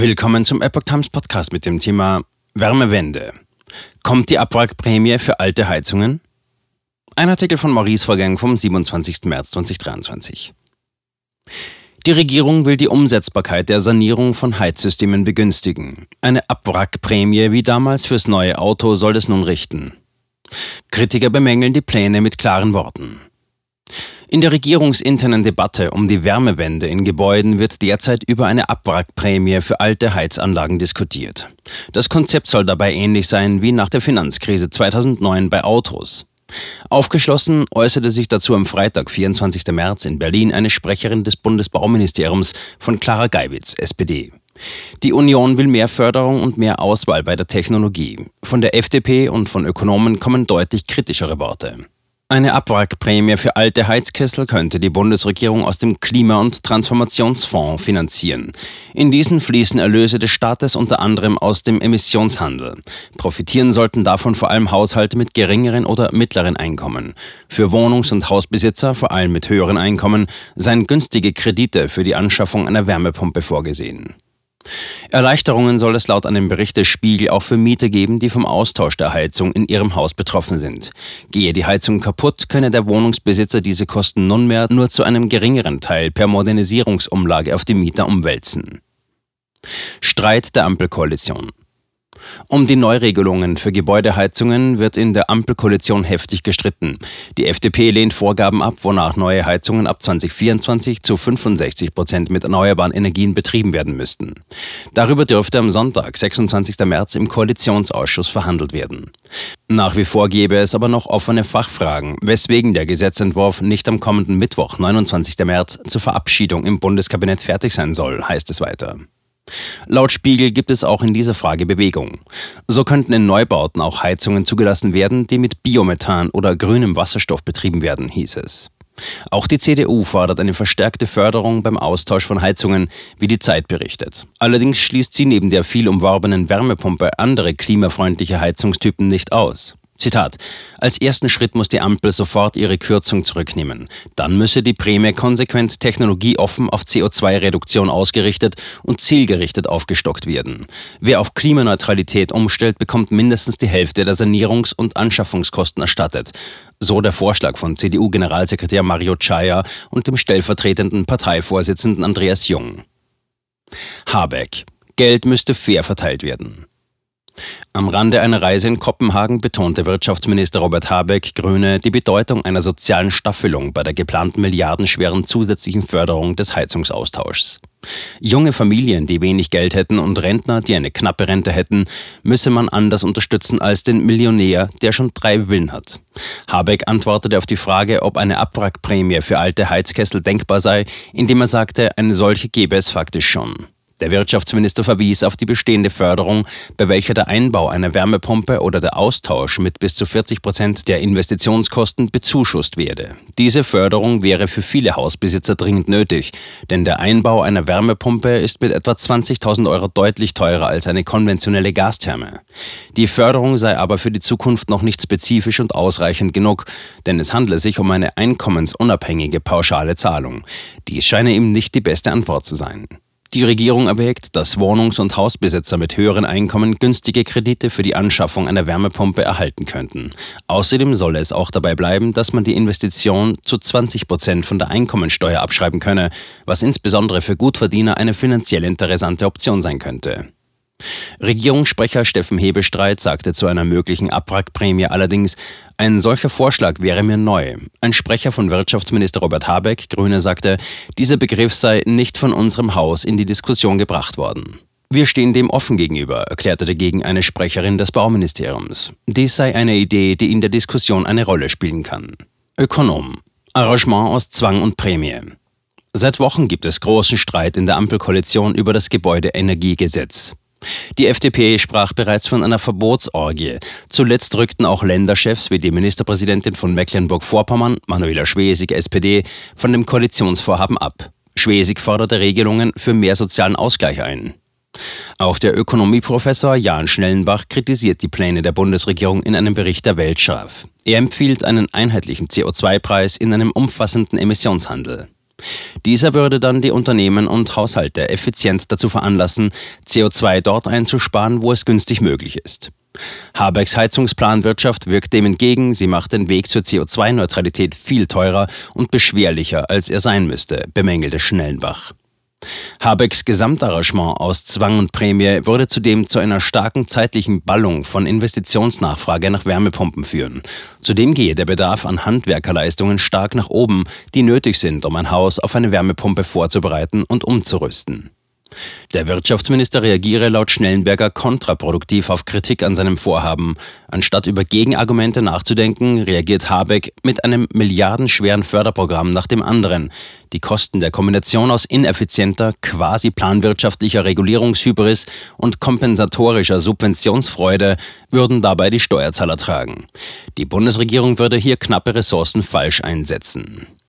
Willkommen zum Epoch Times Podcast mit dem Thema Wärmewende. Kommt die Abwrackprämie für alte Heizungen? Ein Artikel von Maurice Vorgang vom 27. März 2023. Die Regierung will die Umsetzbarkeit der Sanierung von Heizsystemen begünstigen. Eine Abwrackprämie wie damals fürs neue Auto soll es nun richten. Kritiker bemängeln die Pläne mit klaren Worten. In der regierungsinternen Debatte um die Wärmewende in Gebäuden wird derzeit über eine Abwrackprämie für alte Heizanlagen diskutiert. Das Konzept soll dabei ähnlich sein wie nach der Finanzkrise 2009 bei Autos. Aufgeschlossen äußerte sich dazu am Freitag, 24. März in Berlin, eine Sprecherin des Bundesbauministeriums von Clara Geiwitz, SPD. Die Union will mehr Förderung und mehr Auswahl bei der Technologie. Von der FDP und von Ökonomen kommen deutlich kritischere Worte. Eine Abwrackprämie für alte Heizkessel könnte die Bundesregierung aus dem Klima- und Transformationsfonds finanzieren. In diesen fließen Erlöse des Staates unter anderem aus dem Emissionshandel. Profitieren sollten davon vor allem Haushalte mit geringeren oder mittleren Einkommen. Für Wohnungs- und Hausbesitzer, vor allem mit höheren Einkommen, seien günstige Kredite für die Anschaffung einer Wärmepumpe vorgesehen. Erleichterungen soll es laut einem Bericht des Spiegel auch für Mieter geben, die vom Austausch der Heizung in ihrem Haus betroffen sind. Gehe die Heizung kaputt, könne der Wohnungsbesitzer diese Kosten nunmehr nur zu einem geringeren Teil per Modernisierungsumlage auf die Mieter umwälzen. Streit der Ampelkoalition. Um die Neuregelungen für Gebäudeheizungen wird in der Ampelkoalition heftig gestritten. Die FDP lehnt Vorgaben ab, wonach neue Heizungen ab 2024 zu 65 Prozent mit erneuerbaren Energien betrieben werden müssten. Darüber dürfte am Sonntag, 26. März, im Koalitionsausschuss verhandelt werden. Nach wie vor gäbe es aber noch offene Fachfragen, weswegen der Gesetzentwurf nicht am kommenden Mittwoch, 29. März, zur Verabschiedung im Bundeskabinett fertig sein soll, heißt es weiter. Laut Spiegel gibt es auch in dieser Frage Bewegung. So könnten in Neubauten auch Heizungen zugelassen werden, die mit Biomethan oder grünem Wasserstoff betrieben werden, hieß es. Auch die CDU fordert eine verstärkte Förderung beim Austausch von Heizungen, wie die Zeit berichtet. Allerdings schließt sie neben der viel umworbenen Wärmepumpe andere klimafreundliche Heizungstypen nicht aus. Zitat. Als ersten Schritt muss die Ampel sofort ihre Kürzung zurücknehmen. Dann müsse die Prämie konsequent technologieoffen auf CO2-Reduktion ausgerichtet und zielgerichtet aufgestockt werden. Wer auf Klimaneutralität umstellt, bekommt mindestens die Hälfte der Sanierungs- und Anschaffungskosten erstattet. So der Vorschlag von CDU-Generalsekretär Mario Chaya und dem stellvertretenden Parteivorsitzenden Andreas Jung. Habeck. Geld müsste fair verteilt werden. Am Rande einer Reise in Kopenhagen betonte Wirtschaftsminister Robert Habeck, Grüne, die Bedeutung einer sozialen Staffelung bei der geplanten milliardenschweren zusätzlichen Förderung des Heizungsaustauschs. Junge Familien, die wenig Geld hätten und Rentner, die eine knappe Rente hätten, müsse man anders unterstützen als den Millionär, der schon drei Willen hat. Habeck antwortete auf die Frage, ob eine Abwrackprämie für alte Heizkessel denkbar sei, indem er sagte, eine solche gäbe es faktisch schon. Der Wirtschaftsminister verwies auf die bestehende Förderung, bei welcher der Einbau einer Wärmepumpe oder der Austausch mit bis zu 40 Prozent der Investitionskosten bezuschusst werde. Diese Förderung wäre für viele Hausbesitzer dringend nötig, denn der Einbau einer Wärmepumpe ist mit etwa 20.000 Euro deutlich teurer als eine konventionelle Gastherme. Die Förderung sei aber für die Zukunft noch nicht spezifisch und ausreichend genug, denn es handle sich um eine einkommensunabhängige pauschale Zahlung. Dies scheine ihm nicht die beste Antwort zu sein. Die Regierung erwägt, dass Wohnungs- und Hausbesitzer mit höheren Einkommen günstige Kredite für die Anschaffung einer Wärmepumpe erhalten könnten. Außerdem solle es auch dabei bleiben, dass man die Investition zu 20 Prozent von der Einkommensteuer abschreiben könne, was insbesondere für Gutverdiener eine finanziell interessante Option sein könnte. Regierungssprecher Steffen Hebestreit sagte zu einer möglichen Abwrackprämie allerdings, ein solcher Vorschlag wäre mir neu. Ein Sprecher von Wirtschaftsminister Robert Habeck, Grüne, sagte, dieser Begriff sei nicht von unserem Haus in die Diskussion gebracht worden. Wir stehen dem offen gegenüber, erklärte dagegen eine Sprecherin des Bauministeriums. Dies sei eine Idee, die in der Diskussion eine Rolle spielen kann. Ökonom. Arrangement aus Zwang und Prämie. Seit Wochen gibt es großen Streit in der Ampelkoalition über das Gebäudeenergiegesetz. Die FDP sprach bereits von einer Verbotsorgie. Zuletzt rückten auch Länderchefs wie die Ministerpräsidentin von Mecklenburg-Vorpommern, Manuela Schwesig, SPD, von dem Koalitionsvorhaben ab. Schwesig forderte Regelungen für mehr sozialen Ausgleich ein. Auch der Ökonomieprofessor Jan Schnellenbach kritisiert die Pläne der Bundesregierung in einem Bericht der Welt scharf. Er empfiehlt einen einheitlichen CO2-Preis in einem umfassenden Emissionshandel. Dieser würde dann die Unternehmen und Haushalte effizient dazu veranlassen, CO2 dort einzusparen, wo es günstig möglich ist. Habecks Heizungsplanwirtschaft wirkt dem entgegen, sie macht den Weg zur CO2-Neutralität viel teurer und beschwerlicher, als er sein müsste, bemängelte Schnellenbach. Habecks Gesamtarrangement aus Zwang und Prämie würde zudem zu einer starken zeitlichen Ballung von Investitionsnachfrage nach Wärmepumpen führen. Zudem gehe der Bedarf an Handwerkerleistungen stark nach oben, die nötig sind, um ein Haus auf eine Wärmepumpe vorzubereiten und umzurüsten. Der Wirtschaftsminister reagiere laut Schnellenberger kontraproduktiv auf Kritik an seinem Vorhaben. Anstatt über Gegenargumente nachzudenken, reagiert Habeck mit einem milliardenschweren Förderprogramm nach dem anderen. Die Kosten der Kombination aus ineffizienter, quasi planwirtschaftlicher Regulierungshybris und kompensatorischer Subventionsfreude würden dabei die Steuerzahler tragen. Die Bundesregierung würde hier knappe Ressourcen falsch einsetzen.